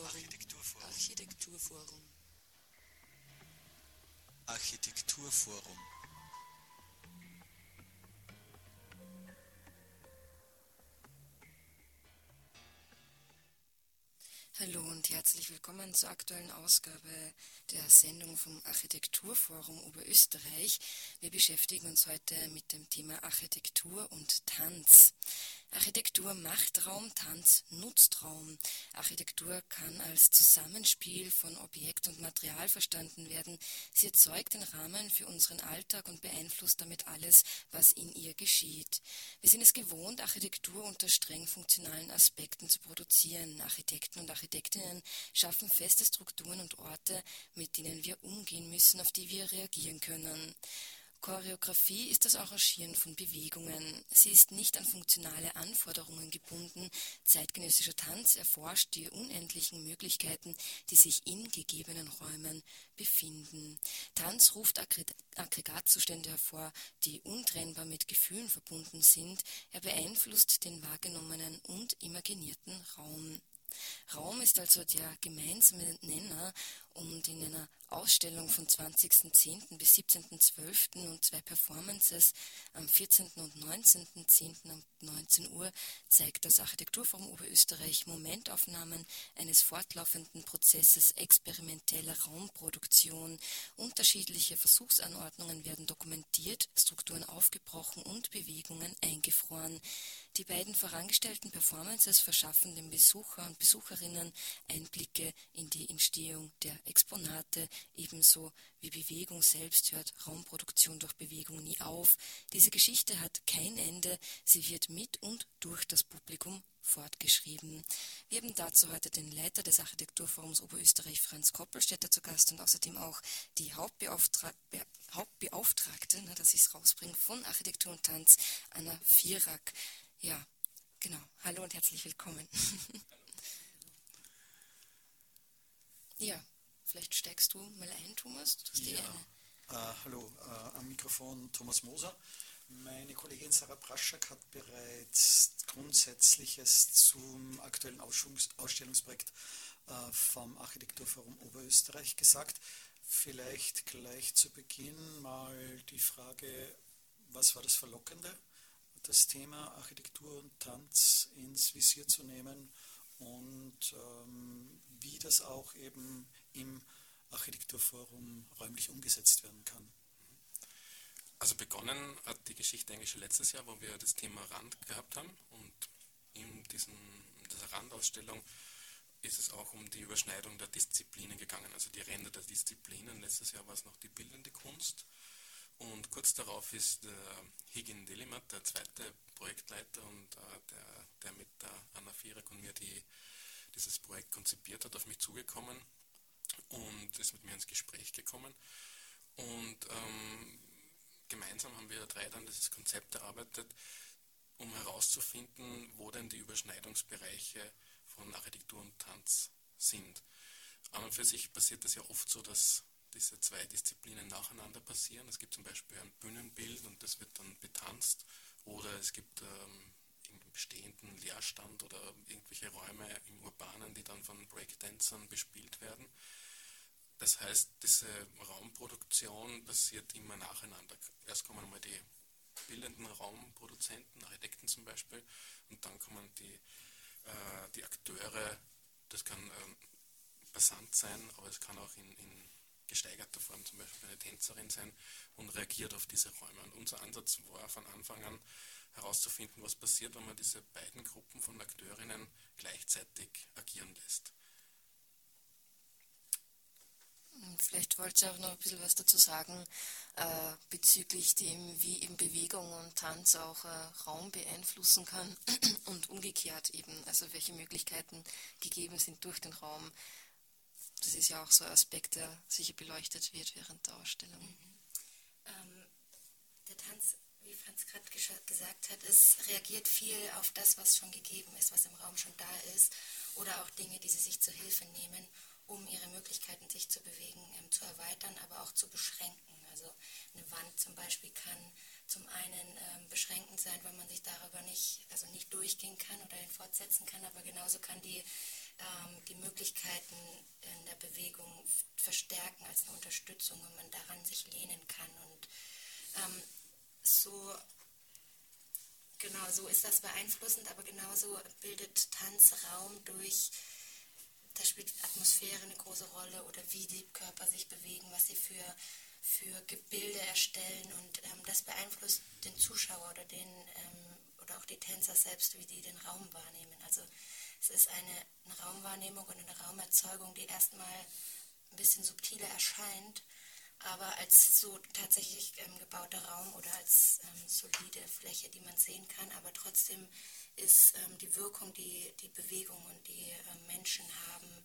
Architekturforum. Architekturforum. Architekturforum. Hallo und herzlich willkommen zur aktuellen Ausgabe der Sendung vom Architekturforum Oberösterreich. Wir beschäftigen uns heute mit dem Thema Architektur und Tanz. Architektur macht Raum, Tanz nutzt Raum. Architektur kann als Zusammenspiel von Objekt und Material verstanden werden. Sie erzeugt den Rahmen für unseren Alltag und beeinflusst damit alles, was in ihr geschieht. Wir sind es gewohnt, Architektur unter streng funktionalen Aspekten zu produzieren. Architekten und Architektinnen schaffen feste Strukturen und Orte, mit denen wir umgehen müssen, auf die wir reagieren können. Choreografie ist das Arrangieren von Bewegungen. Sie ist nicht an funktionale Anforderungen gebunden. Zeitgenössischer Tanz erforscht die unendlichen Möglichkeiten, die sich in gegebenen Räumen befinden. Tanz ruft Aggregatzustände hervor, die untrennbar mit Gefühlen verbunden sind. Er beeinflusst den wahrgenommenen und imaginierten Raum. Raum ist also der gemeinsame Nenner und in einer Ausstellung von 20.10. bis 17.12. und zwei Performances am 14. und 19.10. um 19 Uhr zeigt das Architekturforum Oberösterreich Momentaufnahmen eines fortlaufenden Prozesses experimenteller Raumproduktion. Unterschiedliche Versuchsanordnungen werden dokumentiert, Strukturen aufgebrochen und Bewegungen eingefroren. Die beiden vorangestellten Performances verschaffen den Besucher und Besucherinnen Einblicke in die Entstehung der Exponate, ebenso wie Bewegung selbst hört Raumproduktion durch Bewegung nie auf. Diese Geschichte hat kein Ende, sie wird mit und durch das Publikum fortgeschrieben. Wir haben dazu heute den Leiter des Architekturforums Oberösterreich, Franz Koppelstädter, zu Gast und außerdem auch die Hauptbeauftra Hauptbeauftragte, na, dass ich es rausbringe, von Architektur und Tanz, Anna Vierak. Ja, genau. Hallo und herzlich willkommen. ja, Vielleicht steigst du mal ein, Thomas. ja. Äh, hallo, äh, am Mikrofon Thomas Moser. Meine Kollegin Sarah Praschak hat bereits Grundsätzliches zum aktuellen Ausstellungsprojekt äh, vom Architekturforum Oberösterreich gesagt. Vielleicht gleich zu Beginn mal die Frage, was war das Verlockende, das Thema Architektur und Tanz ins Visier zu nehmen und ähm, wie das auch eben im Architekturforum räumlich umgesetzt werden kann. Also begonnen hat die Geschichte eigentlich schon letztes Jahr, wo wir das Thema Rand gehabt haben und in diesen, dieser Randausstellung ist es auch um die Überschneidung der Disziplinen gegangen, also die Ränder der Disziplinen. Letztes Jahr war es noch die bildende Kunst und kurz darauf ist der Higin Delimat, der zweite Projektleiter und äh, der, der mit der Anna Vierak und mir die, dieses Projekt konzipiert hat, auf mich zugekommen und ist mit mir ins Gespräch gekommen. Und ähm, gemeinsam haben wir drei dann dieses Konzept erarbeitet, um herauszufinden, wo denn die Überschneidungsbereiche von Architektur und Tanz sind. An und für sich passiert es ja oft so, dass diese zwei Disziplinen nacheinander passieren. Es gibt zum Beispiel ein Bühnenbild und das wird dann betanzt oder es gibt ähm, bestehenden Leerstand oder irgendwelche Räume im Urbanen, die dann von Breakdancern bespielt werden. Das heißt, diese Raumproduktion passiert immer nacheinander. Erst kommen einmal die bildenden Raumproduzenten, Architekten zum Beispiel, und dann kommen die, äh, die Akteure, das kann ähm, basant sein, aber es kann auch in, in gesteigerter Form zum Beispiel eine Tänzerin sein und reagiert auf diese Räume. Und unser Ansatz war von Anfang an herauszufinden, was passiert, wenn man diese beiden Gruppen von Akteurinnen gleichzeitig agieren lässt. Vielleicht wollt ihr auch noch ein bisschen was dazu sagen äh, bezüglich dem, wie eben Bewegung und Tanz auch äh, Raum beeinflussen kann und umgekehrt eben, also welche Möglichkeiten gegeben sind durch den Raum. Das ist ja auch so ein Aspekt, der sicher beleuchtet wird während der Ausstellung. Mhm. Ähm, der Tanz, wie Franz gerade gesagt hat, es reagiert viel auf das, was schon gegeben ist, was im Raum schon da ist oder auch Dinge, die sie sich zur Hilfe nehmen um ihre Möglichkeiten, sich zu bewegen, ähm, zu erweitern, aber auch zu beschränken. Also eine Wand zum Beispiel kann zum einen ähm, beschränkend sein, weil man sich darüber nicht, also nicht durchgehen kann oder ihn fortsetzen kann, aber genauso kann die ähm, die Möglichkeiten in der Bewegung verstärken als eine Unterstützung und man daran sich lehnen kann. Und ähm, so, genau so ist das beeinflussend, aber genauso bildet Tanz Raum durch, da spielt Atmosphäre eine große Rolle oder wie die Körper sich bewegen, was sie für, für Gebilde erstellen und ähm, das beeinflusst den Zuschauer oder den ähm, oder auch die Tänzer selbst, wie die den Raum wahrnehmen. Also es ist eine, eine Raumwahrnehmung und eine Raumerzeugung, die erstmal ein bisschen subtiler erscheint, aber als so tatsächlich ähm, gebauter Raum oder als ähm, solide Fläche, die man sehen kann, aber trotzdem ist ähm, die Wirkung, die die Bewegung und die ähm, Menschen haben,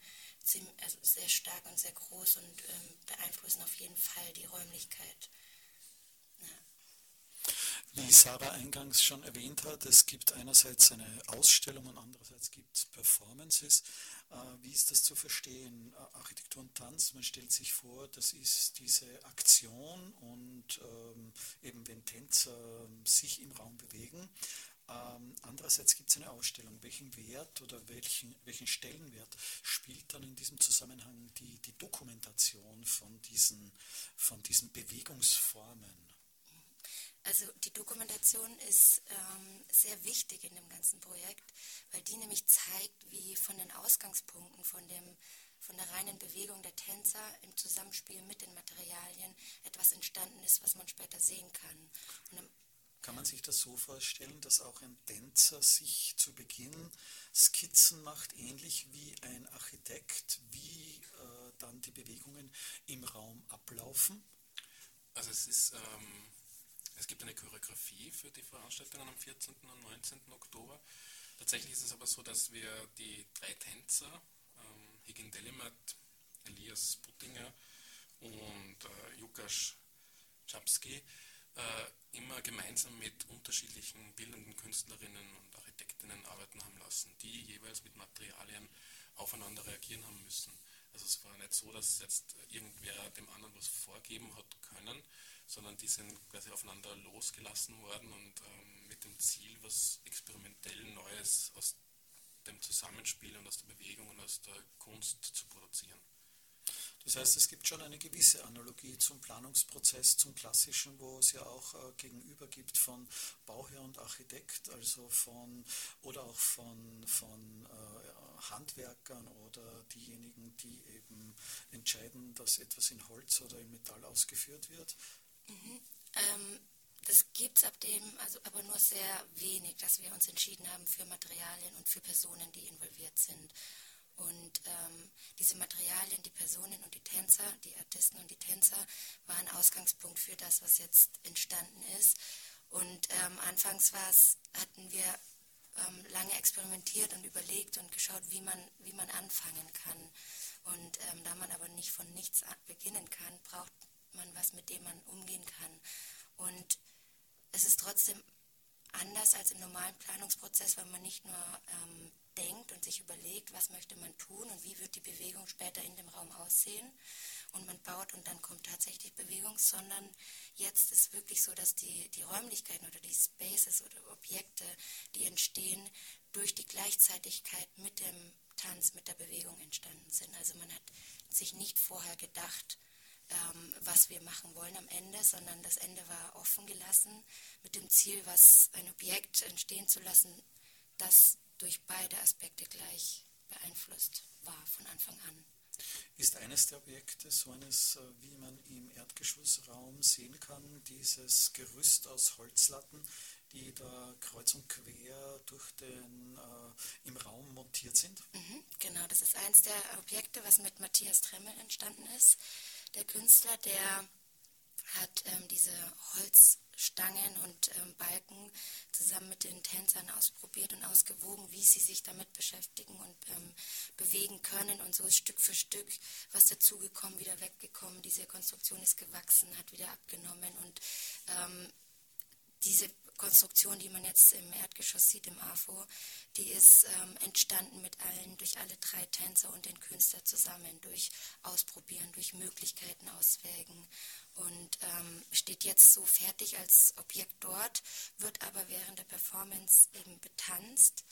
also sehr stark und sehr groß und ähm, beeinflussen auf jeden Fall die Räumlichkeit. Wie Sarah eingangs schon erwähnt hat, es gibt einerseits eine Ausstellung und andererseits gibt es Performances. Äh, wie ist das zu verstehen? Äh, Architektur und Tanz, man stellt sich vor, das ist diese Aktion und ähm, eben wenn Tänzer sich im Raum bewegen. Ähm, andererseits gibt es eine Ausstellung. Welchen Wert oder welchen, welchen Stellenwert spielt dann in diesem Zusammenhang die, die Dokumentation von diesen, von diesen Bewegungsformen? Also die Dokumentation ist ähm, sehr wichtig in dem ganzen Projekt, weil die nämlich zeigt, wie von den Ausgangspunkten, von, dem, von der reinen Bewegung der Tänzer im Zusammenspiel mit den Materialien etwas entstanden ist, was man später sehen kann. kann man sich das so vorstellen, dass auch ein Tänzer sich zu Beginn Skizzen macht, ähnlich wie ein Architekt, wie äh, dann die Bewegungen im Raum ablaufen? Also es ist ähm es gibt eine Choreografie für die Veranstaltungen am 14. und 19. Oktober. Tatsächlich ist es aber so, dass wir die drei Tänzer, ähm, Higin Delimat, Elias Puttinger und äh, Jukas Czapski, äh, immer gemeinsam mit unterschiedlichen bildenden Künstlerinnen und Architektinnen arbeiten haben lassen, die jeweils mit Materialien aufeinander reagieren haben müssen. Also es war nicht so, dass jetzt irgendwer dem anderen was vorgeben hat können, sondern die sind quasi aufeinander losgelassen worden und ähm, mit dem Ziel, was experimentell Neues aus dem Zusammenspiel und aus der Bewegung und aus der Kunst zu produzieren. Das heißt, es gibt schon eine gewisse Analogie zum Planungsprozess, zum klassischen, wo es ja auch äh, gegenüber gibt von Bauherr und Architekt, also von oder auch von, von äh, Handwerkern oder diejenigen, die eben entscheiden, dass etwas in Holz oder in Metall ausgeführt wird. Mhm. Ähm, das gibt es ab dem, also aber nur sehr wenig, dass wir uns entschieden haben für Materialien und für Personen, die involviert sind. Und ähm, diese Materialien, die Personen und die Tänzer, die Artisten und die Tänzer, waren Ausgangspunkt für das, was jetzt entstanden ist. Und ähm, anfangs hatten wir ähm, lange experimentiert und überlegt und geschaut, wie man, wie man anfangen kann. Und ähm, da man aber nicht von nichts beginnen kann, braucht man was, mit dem man umgehen kann. Und es ist trotzdem anders als im normalen Planungsprozess, weil man nicht nur ähm, denkt und sich überlegt, was möchte man tun und wie wird die Bewegung später in dem Raum aussehen und man baut und dann kommt tatsächlich Bewegung, sondern jetzt ist wirklich so, dass die, die Räumlichkeiten oder die Spaces oder Objekte, die entstehen, durch die Gleichzeitigkeit mit dem Tanz, mit der Bewegung entstanden sind. Also man hat sich nicht vorher gedacht, ähm, was wir machen wollen am Ende, sondern das Ende war offen gelassen mit dem Ziel, was ein Objekt entstehen zu lassen, das durch beide Aspekte gleich beeinflusst war von Anfang an. Ist eines der Objekte so eines, äh, wie man im Erdgeschossraum sehen kann, dieses Gerüst aus Holzlatten, die da kreuz und quer durch den, äh, im Raum montiert sind? Mhm, genau, das ist eines der Objekte, was mit Matthias Tremmel entstanden ist. Der Künstler, der hat ähm, diese Holzstangen und ähm, Balken zusammen mit den Tänzern ausprobiert und ausgewogen, wie sie sich damit beschäftigen und ähm, bewegen können. Und so ist Stück für Stück was dazugekommen, wieder weggekommen. Diese Konstruktion ist gewachsen, hat wieder abgenommen und ähm, diese Konstruktion, die man jetzt im Erdgeschoss sieht, im AFO, die ist ähm, entstanden mit allen, durch alle drei Tänzer und den Künstler zusammen, durch Ausprobieren, durch Möglichkeiten auswägen und ähm, steht jetzt so fertig als Objekt dort, wird aber während der Performance eben betanzt.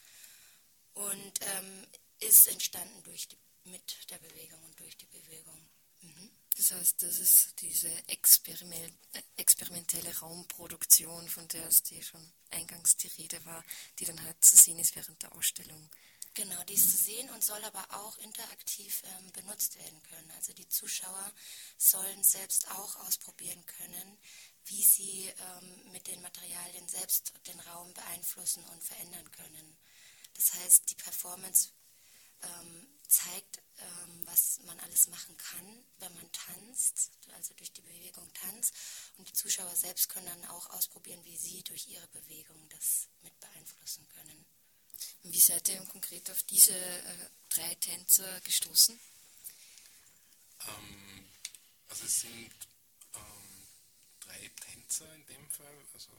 Und ähm, ist entstanden durch die, mit der Bewegung und durch die Bewegung. Mhm. Das heißt, das ist diese äh, experimentelle Raumproduktion, von der es die schon eingangs die Rede war, die dann halt zu sehen ist während der Ausstellung. Genau, die ist zu sehen und soll aber auch interaktiv ähm, benutzt werden können. Also die Zuschauer sollen selbst auch ausprobieren können, wie sie ähm, mit den Materialien selbst den Raum beeinflussen und verändern können. Das heißt, die Performance ähm, zeigt, ähm, was man alles machen kann, wenn man tanzt, also durch die Bewegung tanzt. Und die Zuschauer selbst können dann auch ausprobieren, wie sie durch ihre Bewegung das mit beeinflussen können. Wie seid ihr konkret auf diese äh, drei Tänzer gestoßen? Ähm, also es sind ähm, drei Tänzer in dem Fall, also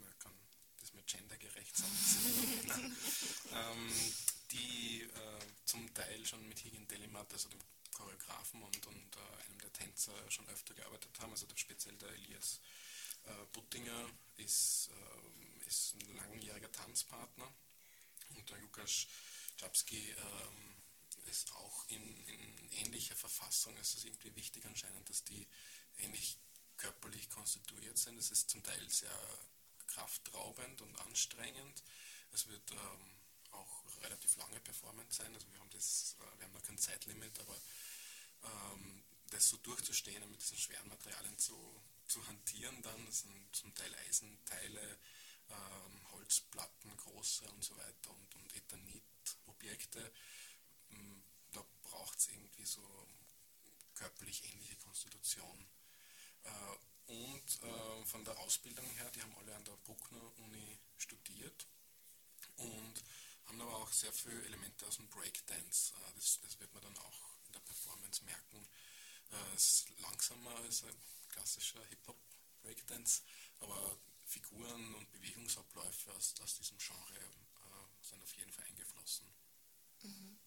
man kann das mit gendergerecht sagen, ähm, die äh, zum Teil schon mit Higgin Delimat, also dem Choreografen und, und äh, einem der Tänzer schon öfter gearbeitet haben, also der, speziell der Elias äh, Buttinger ist, äh, ist ein langjähriger Tanzpartner und der Lukas Czapski ähm, ist auch in, in, ähnlicher Verfassung. Es ist irgendwie wichtig anscheinend, dass die ähnlich körperlich konstituiert sind. Es ist zum Teil sehr kraftraubend und anstrengend. Es wird ähm, relativ lange Performance sein. Also wir haben das, äh, wir haben noch kein Zeitlimit, aber ähm, das so durchzustehen und mit diesen schweren Materialien zu, zu hantieren dann, das sind zum Teil Eisenteile, ähm, Holzplatten, große und so weiter und, und Ethanit-Objekte. Ähm, da braucht es irgendwie so körperlich ähnliche Konstitution. Äh, und äh, von der Ausbildung her, die haben alle an der Bruckner Uni studiert auch sehr viele Elemente aus dem Breakdance. Äh, das, das wird man dann auch in der Performance merken. Äh, es ist langsamer als ein klassischer Hip-Hop-Breakdance, aber Figuren und Bewegungsabläufe aus, aus diesem Genre äh, sind auf jeden Fall eingeflossen. Mhm.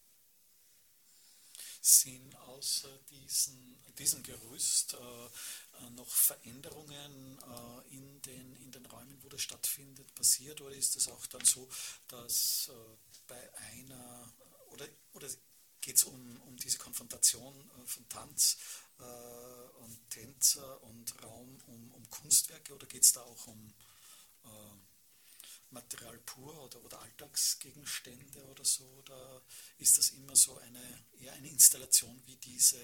Sind außer diesen, diesem Gerüst äh, noch Veränderungen äh, in, den, in den Räumen, wo das stattfindet, passiert? Oder ist es auch dann so, dass äh, bei einer, oder, oder geht es um, um diese Konfrontation äh, von Tanz äh, und Tänzer und Raum um, um Kunstwerke oder geht es da auch um äh, Material pur oder, oder Alltagsgegenstände oder so? Oder ist das immer so eine eher eine Installation wie diese,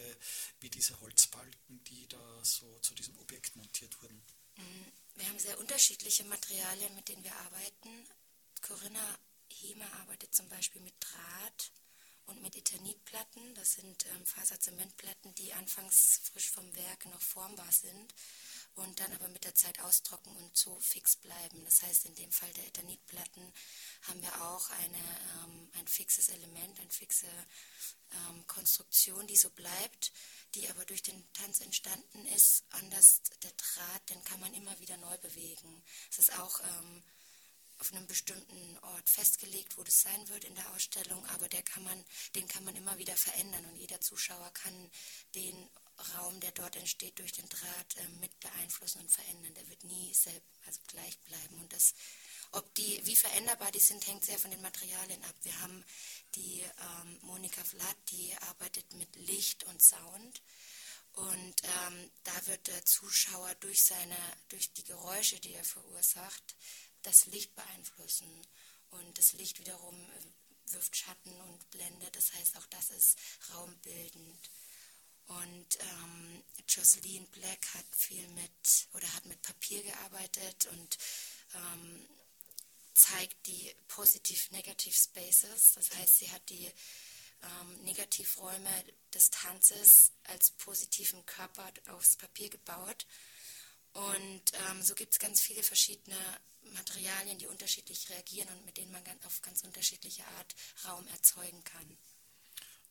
wie diese Holzbalken, die da so zu diesem Objekt montiert wurden? Mm, wir haben sehr unterschiedliche Materialien, mit denen wir arbeiten. Corinna Hema arbeitet zum Beispiel mit Draht und mit Eternitplatten. Das sind ähm, Faserzementplatten, die anfangs frisch vom Werk noch formbar sind und dann aber mit der Zeit austrocknen und so fix bleiben. Das heißt, in dem Fall der Eternitplatten haben wir auch eine, ähm, ein fixes Element, eine fixe ähm, Konstruktion, die so bleibt, die aber durch den Tanz entstanden ist. Anders der Draht, den kann man immer wieder neu bewegen. Es ist auch ähm, auf einem bestimmten Ort festgelegt, wo das sein wird in der Ausstellung, aber der kann man, den kann man immer wieder verändern und jeder Zuschauer kann den Raum, der dort entsteht, durch den Draht äh, mit beeinflussen und verändern. Der wird nie selbst, also gleich bleiben. Und das, ob die, wie veränderbar die sind, hängt sehr von den Materialien ab. Wir haben die ähm, Monika Vlad, die arbeitet mit Licht und Sound. Und ähm, da wird der Zuschauer durch seine, durch die Geräusche, die er verursacht, das Licht beeinflussen. Und das Licht wiederum äh, wirft Schatten und Blende. Das heißt, auch das ist raumbildend. Und ähm, Jocelyn Black hat viel mit oder hat mit Papier gearbeitet und ähm, zeigt die Positive-Negative Spaces. Das heißt, sie hat die ähm, Negativräume des Tanzes als positiven Körper aufs Papier gebaut. Und ähm, so gibt es ganz viele verschiedene Materialien, die unterschiedlich reagieren und mit denen man auf ganz unterschiedliche Art Raum erzeugen kann.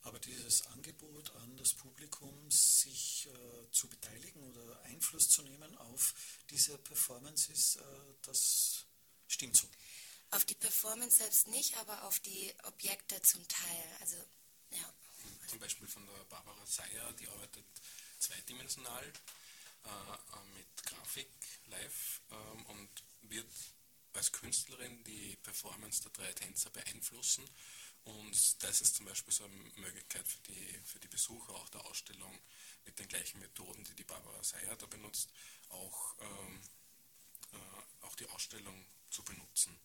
Aber dieses Angebot an das Publikum, sich äh, zu beteiligen oder Einfluss zu nehmen auf diese Performances, äh, das stimmt so. Auf die Performance selbst nicht, aber auf die Objekte zum Teil. Also, ja. Zum Beispiel von der Barbara Seyer, die arbeitet zweidimensional äh, äh mit Grafik live ähm, und wird als Künstlerin die Performance der drei Tänzer beeinflussen. Und das ist zum Beispiel so eine Möglichkeit für die, für die Besucher auch der Ausstellung mit den gleichen Methoden, die die Barbara Seyer da benutzt, auch, ähm, äh, auch die Ausstellung zu benutzen.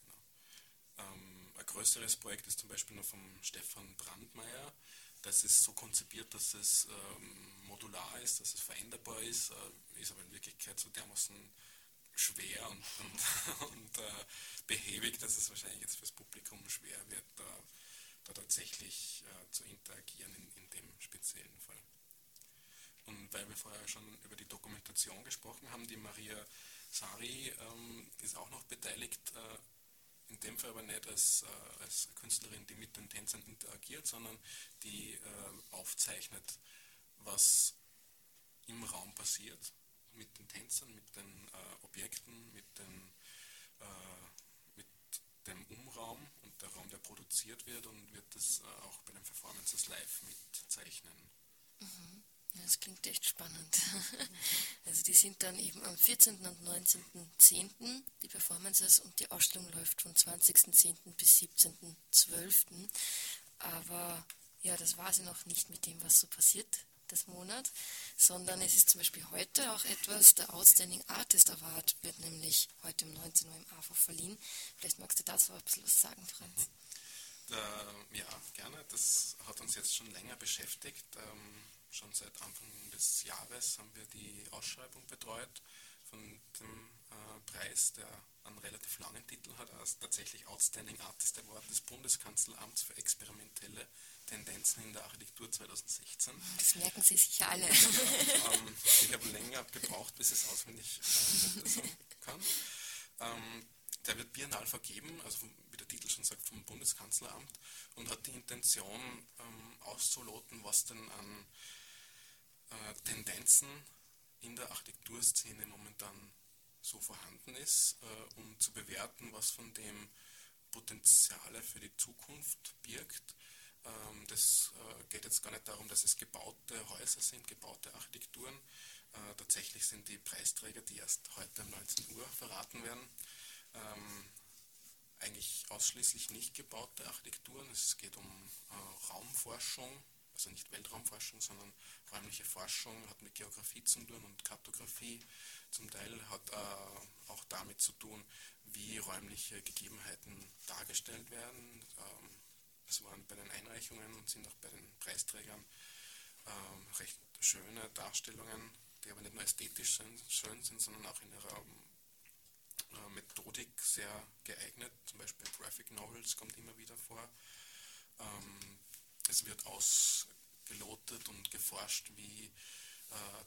Genau. Ähm, ein größeres Projekt ist zum Beispiel noch vom Stefan Brandmeier. Das ist so konzipiert, dass es ähm, modular ist, dass es veränderbar ist, äh, ist aber in Wirklichkeit so dermaßen schwer und, und, und äh, behäbig, dass es wahrscheinlich jetzt fürs Publikum schwer wird, da, da tatsächlich äh, zu interagieren in, in dem speziellen Fall. Und weil wir vorher schon über die Dokumentation gesprochen haben, die Maria Sari ähm, ist auch noch beteiligt, äh, in dem Fall aber nicht als, äh, als Künstlerin, die mit den Tänzern interagiert, sondern die äh, aufzeichnet, was im Raum passiert mit den Tänzern, mit den äh, Objekten, mit, den, äh, mit dem Umraum und der Raum, der produziert wird und wird das äh, auch bei den Performances live mitzeichnen. Mhm. Das klingt echt spannend. Also die sind dann eben am 14. und 19.10. die Performances und die Ausstellung läuft von 20.10. bis 17.12. Aber ja, das war sie noch nicht mit dem, was so passiert des Monat, sondern es ist zum Beispiel heute auch etwas, der Outstanding Artist Award wird nämlich heute um 19 Uhr im AFO verliehen. Vielleicht magst du dazu ein bisschen was sagen, Franz. Da, ja, gerne. Das hat uns jetzt schon länger beschäftigt. Ähm, schon seit Anfang des Jahres haben wir die Ausschreibung betreut von dem äh, Preis, der einen relativ langen Titel hat, als tatsächlich Outstanding Artist Award des Bundeskanzleramts für experimentelle Tendenzen in der Architektur 2016. Das merken Sie sicher alle. ähm, ich habe länger gebraucht, bis ich es auswendig äh, kann. Ähm, der wird biennal vergeben, also vom, wie der Titel schon sagt, vom Bundeskanzleramt und hat die Intention ähm, auszuloten, was denn an äh, Tendenzen in der Architekturszene momentan so vorhanden ist, äh, um zu bewerten, was von dem Potenziale für die Zukunft birgt ähm, das äh, geht jetzt gar nicht darum, dass es gebaute Häuser sind, gebaute Architekturen. Äh, tatsächlich sind die Preisträger, die erst heute um 19 Uhr verraten werden, ähm, eigentlich ausschließlich nicht gebaute Architekturen. Es geht um äh, Raumforschung, also nicht Weltraumforschung, sondern räumliche Forschung, hat mit Geografie zu tun und Kartografie zum Teil, hat äh, auch damit zu tun, wie räumliche Gegebenheiten dargestellt werden. Ähm, es waren bei den Einreichungen und sind auch bei den Preisträgern ähm, recht schöne Darstellungen, die aber nicht nur ästhetisch schön sind, sondern auch in ihrer äh, Methodik sehr geeignet. Zum Beispiel Graphic Novels kommt immer wieder vor. Ähm, es wird ausgelotet und geforscht, wie äh,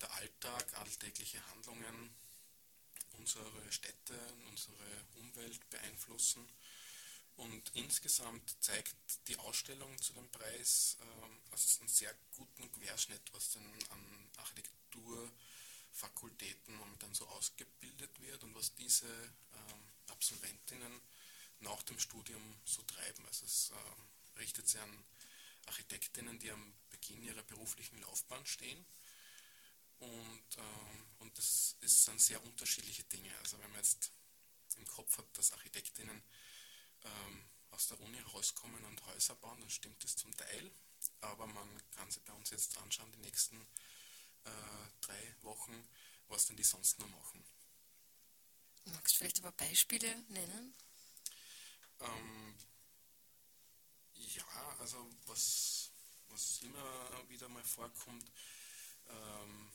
der Alltag, alltägliche Handlungen unsere Städte, unsere Umwelt beeinflussen. Und insgesamt zeigt die Ausstellung zu dem Preis äh, also einen sehr guten Querschnitt, was denn an Architekturfakultäten momentan so ausgebildet wird und was diese äh, Absolventinnen nach dem Studium so treiben. Also es äh, richtet sich an Architektinnen, die am Beginn ihrer beruflichen Laufbahn stehen. Und, äh, und das, das sind sehr unterschiedliche Dinge. Also wenn man jetzt im Kopf hat, dass Architektinnen ähm, aus der Uni rauskommen und Häuser bauen, dann stimmt das zum Teil. Aber man kann sich bei uns jetzt anschauen, die nächsten äh, drei Wochen, was denn die sonst noch machen. Magst du vielleicht aber Beispiele nennen? Ähm, ja, also was, was immer wieder mal vorkommt, ähm,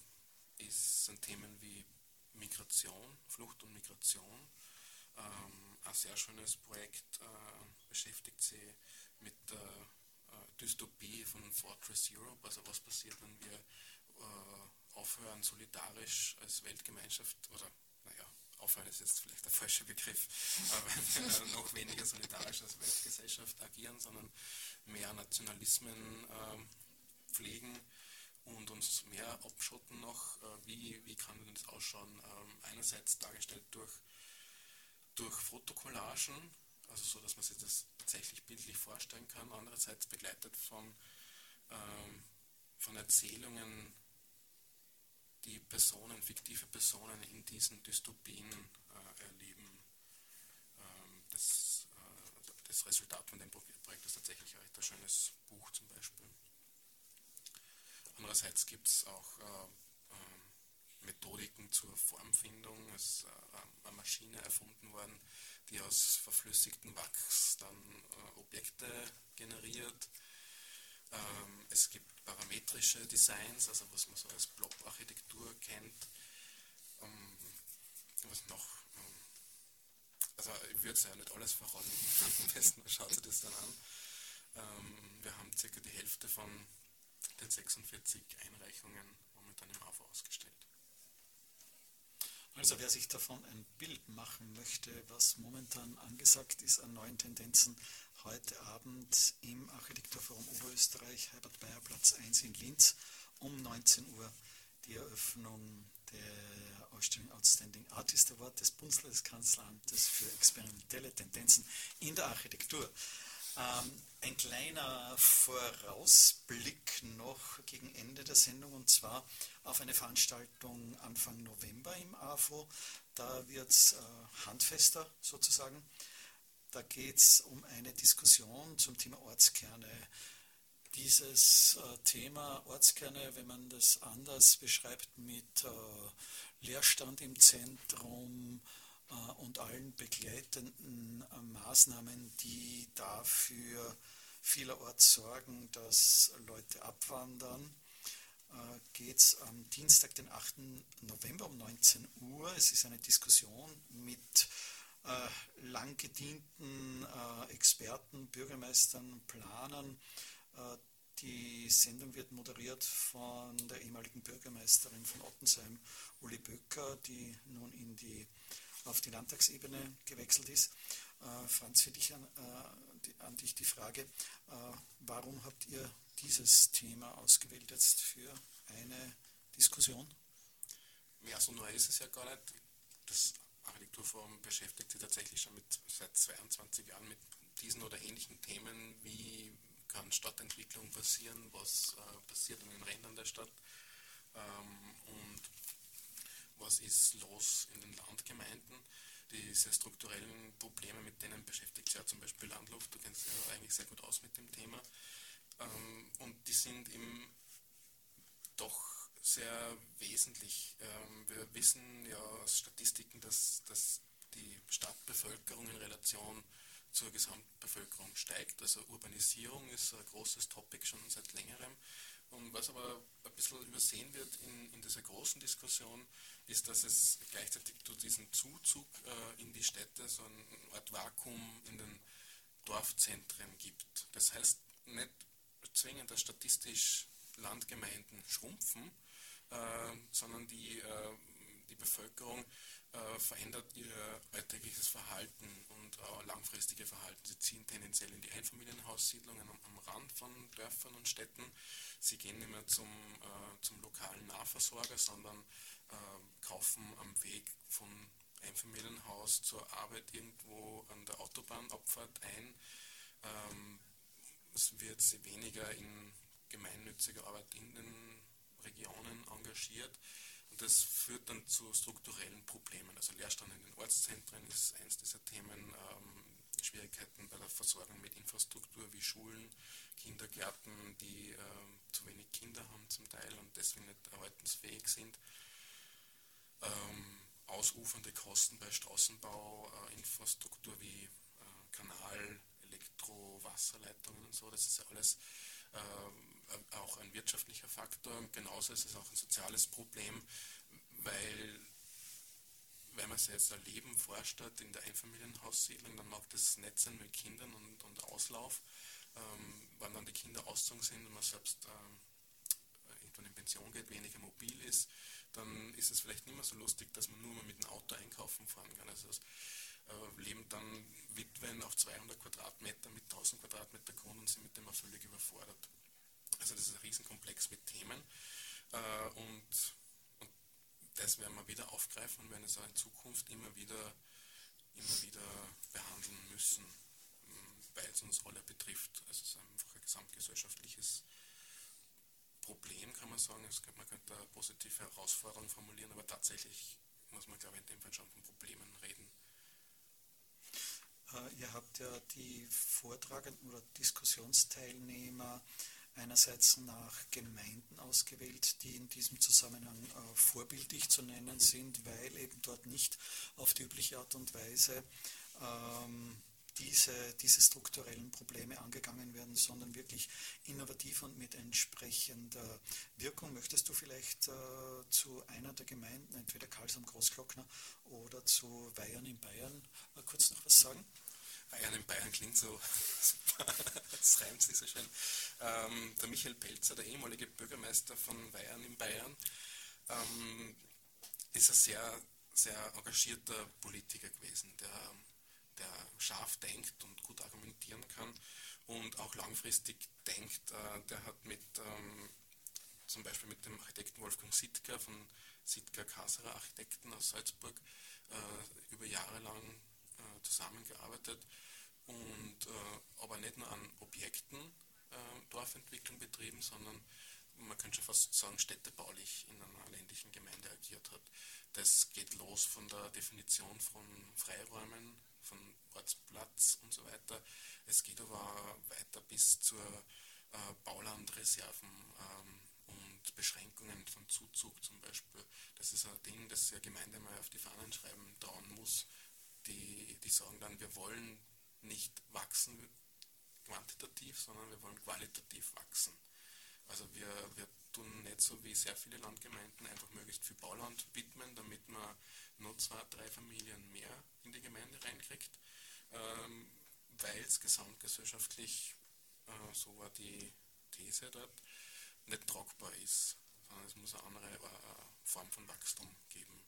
ist, sind Themen wie Migration, Flucht und Migration. Ähm, ein sehr schönes Projekt äh, beschäftigt sich mit der äh, Dystopie von Fortress Europe, also was passiert, wenn wir äh, aufhören, solidarisch als Weltgemeinschaft oder naja, aufhören ist jetzt vielleicht der falsche Begriff, aber noch weniger solidarisch als Weltgesellschaft agieren, sondern mehr Nationalismen äh, pflegen und uns mehr abschotten noch, äh, wie, wie kann das ausschauen? Ähm, einerseits dargestellt durch durch Fotokollagen, also so, dass man sich das tatsächlich bildlich vorstellen kann, andererseits begleitet von, ähm, von Erzählungen, die Personen, fiktive Personen in diesen Dystopien äh, erleben. Ähm, das, äh, das, Resultat von dem Projekt ist tatsächlich ein recht schönes Buch zum Beispiel. Andererseits gibt es auch äh, äh, Methodiken zur Formfindung. Es ist eine Maschine erfunden worden, die aus verflüssigtem Wachs dann Objekte generiert. Ähm, es gibt parametrische Designs, also was man so als Blob-Architektur kennt. Ähm, was noch? Ähm, also ich würde es ja nicht alles verraten, am besten schaut sich das dann an. Ähm, wir haben circa die Hälfte von den 46 Einreichungen momentan im AFO ausgestellt. Also wer sich davon ein Bild machen möchte, was momentan angesagt ist an neuen Tendenzen, heute Abend im Architekturforum Oberösterreich, Herbert Bayer Platz 1 in Linz um 19 Uhr die Eröffnung der Ausstellung Outstanding Artist Award des Bundeskanzleramtes für experimentelle Tendenzen in der Architektur. Ähm, ein kleiner Vorausblick noch gegen Ende der Sendung und zwar auf eine Veranstaltung Anfang November im AFO. Da wird es äh, handfester sozusagen. Da geht es um eine Diskussion zum Thema Ortskerne. Dieses äh, Thema Ortskerne, wenn man das anders beschreibt, mit äh, Leerstand im Zentrum, und allen begleitenden äh, Maßnahmen, die dafür vielerorts sorgen, dass Leute abwandern, äh, geht es am Dienstag, den 8. November um 19 Uhr. Es ist eine Diskussion mit äh, lang gedienten äh, Experten, Bürgermeistern, Planern. Äh, die Sendung wird moderiert von der ehemaligen Bürgermeisterin von Ottensheim, Uli Böcker, die nun in die auf die Landtagsebene gewechselt ist. Äh, Franz, für dich an, äh, an, dich die Frage, äh, warum habt ihr dieses Thema ausgewählt jetzt für eine Diskussion? Ja, so neu ist es ja gar nicht. Das Architekturforum beschäftigt sich tatsächlich schon mit, seit 22 Jahren mit diesen oder ähnlichen Themen. Wie kann Stadtentwicklung passieren? Was äh, passiert an den Rändern der Stadt? Ähm, und was ist los in den Landgemeinden. Diese strukturellen Probleme, mit denen beschäftigt sich ja zum Beispiel Landluft, du kennst dich ja eigentlich sehr gut aus mit dem Thema. Ähm, und die sind im doch sehr wesentlich. Ähm, wir wissen ja aus Statistiken, dass, dass die Stadtbevölkerung in Relation zur Gesamtbevölkerung steigt. Also Urbanisierung ist ein großes Topic schon seit längerem. Und was aber ein bisschen übersehen wird in, in dieser großen Diskussion, ist, dass es gleichzeitig zu diesem Zuzug äh, in die Städte so eine Art Vakuum in den Dorfzentren gibt. Das heißt nicht zwingend, dass statistisch Landgemeinden schrumpfen, äh, sondern die, äh, die Bevölkerung äh, verändert ihr alltägliches Verhalten und äh, langfristige Verhalten. Sie ziehen tendenziell in die Einfamilienhaussiedlungen am, am Rand von Dörfern und Städten. Sie gehen nicht mehr zum, äh, zum lokalen Nahversorger, sondern äh, kaufen am Weg von Einfamilienhaus zur Arbeit irgendwo an der Autobahnabfahrt ein. Ähm, es wird sie weniger in gemeinnütziger Arbeit in den Regionen engagiert. Und das führt dann zu strukturellen Problemen. Also Leerstand in den Ortszentren ist eines dieser Themen. Ähm, Schwierigkeiten bei der Versorgung mit Infrastruktur wie Schulen, Kindergärten, die äh, zu wenig Kinder haben zum Teil und deswegen nicht erhaltensfähig sind. Ähm, ausufernde Kosten bei Straßenbau, äh, Infrastruktur wie äh, Kanal, Elektro, Wasserleitungen und so, das ist ja alles äh, auch ein wirtschaftlicher Faktor. Genauso ist es auch ein soziales Problem, weil wenn man sich jetzt ein Leben vorstellt in der Einfamilienhaussiedlung, dann mag das nett sein mit Kindern und, und Auslauf. Ähm, wenn dann die Kinder ausgezogen sind und man selbst ähm, irgendwann in Pension geht, weniger mobil ist, dann ist es vielleicht nicht mehr so lustig, dass man nur mal mit dem Auto einkaufen fahren kann. Also äh, leben dann Witwen auf 200 Quadratmeter mit 1000 Quadratmeter Grund und sind mit dem völlig überfordert. Also das ist ein Riesenkomplex mit Themen. Äh, und, und das werden wir wieder aufgreifen und werden es auch in Zukunft immer wieder, immer wieder behandeln müssen, weil es uns alle betrifft. Also es ist einfach ein gesamtgesellschaftliches Problem, kann man sagen. Man könnte eine positive Herausforderung formulieren, aber tatsächlich muss man, glaube ich, in dem Fall schon von Problemen reden. Ihr habt ja die Vortragenden oder Diskussionsteilnehmer einerseits nach Gemeinden ausgewählt, die in diesem Zusammenhang äh, vorbildlich zu nennen sind, weil eben dort nicht auf die übliche Art und Weise ähm, diese, diese strukturellen Probleme angegangen werden, sondern wirklich innovativ und mit entsprechender Wirkung. Möchtest du vielleicht äh, zu einer der Gemeinden, entweder Karls am Großglockner oder zu Weihern in Bayern, äh, kurz noch was sagen? Bayern in Bayern klingt so super, das reimt sich so schön. Ähm, der Michael Pelzer, der ehemalige Bürgermeister von Weihern in Bayern, ähm, ist ein sehr, sehr engagierter Politiker gewesen, der der scharf denkt und gut argumentieren kann und auch langfristig denkt. Äh, der hat mit ähm, zum Beispiel mit dem Architekten Wolfgang Sittger von Sittger Kasserer Architekten aus Salzburg äh, über Jahre lang äh, zusammengearbeitet und aber nicht nur an Objekten Dorfentwicklung betrieben, sondern man könnte schon fast sagen, städtebaulich in einer ländlichen Gemeinde agiert hat. Das geht los von der Definition von Freiräumen von Ortsplatz und so weiter. Es geht aber weiter bis zur äh, Baulandreserven ähm, und Beschränkungen von Zuzug zum Beispiel. Das ist ein Ding, das die Gemeinde mal auf die Fahnen schreiben trauen muss. Die, die sagen dann, wir wollen nicht wachsen quantitativ, sondern wir wollen qualitativ wachsen. Also wir, wir tun nicht so wie sehr viele Landgemeinden einfach möglichst viel Bauland widmen, damit man nur zwei, drei Familien mehr in die Gemeinde reinkriegt, ähm, weil es gesamtgesellschaftlich, äh, so war die These dort, nicht tragbar ist, sondern es muss eine andere äh, Form von Wachstum geben.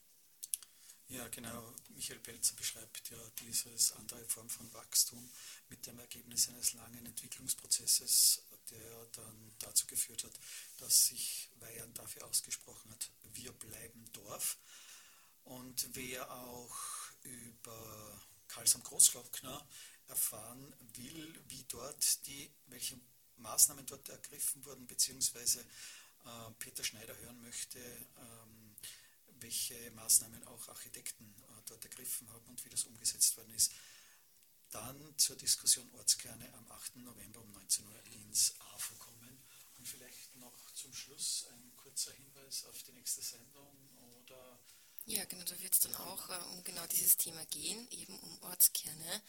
Ja, genau. Michael Pelzer beschreibt ja dieses andere Form von Wachstum mit dem Ergebnis eines langen Entwicklungsprozesses, der dann dazu geführt hat, dass sich Weihern dafür ausgesprochen hat, wir bleiben Dorf. Und wer auch über Karls am Großglockner erfahren will, wie dort die, welche Maßnahmen dort ergriffen wurden, beziehungsweise äh, Peter Schneider hören möchte, ähm, welche Maßnahmen auch Architekten äh, dort ergriffen haben und wie das umgesetzt worden ist, dann zur Diskussion Ortskerne am 8. November um 19 Uhr ins AFO kommen. Und vielleicht noch zum Schluss ein kurzer Hinweis auf die nächste Sendung oder ja, genau, da wird es dann auch äh, um genau dieses Thema gehen, eben um Ortskerne.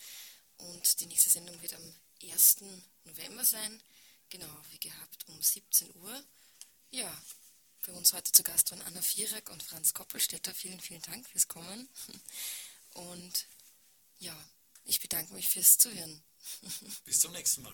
Und die nächste Sendung wird am 1. November sein, genau wie gehabt um 17 Uhr. Ja, für uns heute zu Gast waren Anna Vierak und Franz Koppelstädter. Vielen, vielen Dank fürs Kommen. Und ja, ich bedanke mich fürs Zuhören. Bis zum nächsten Mal.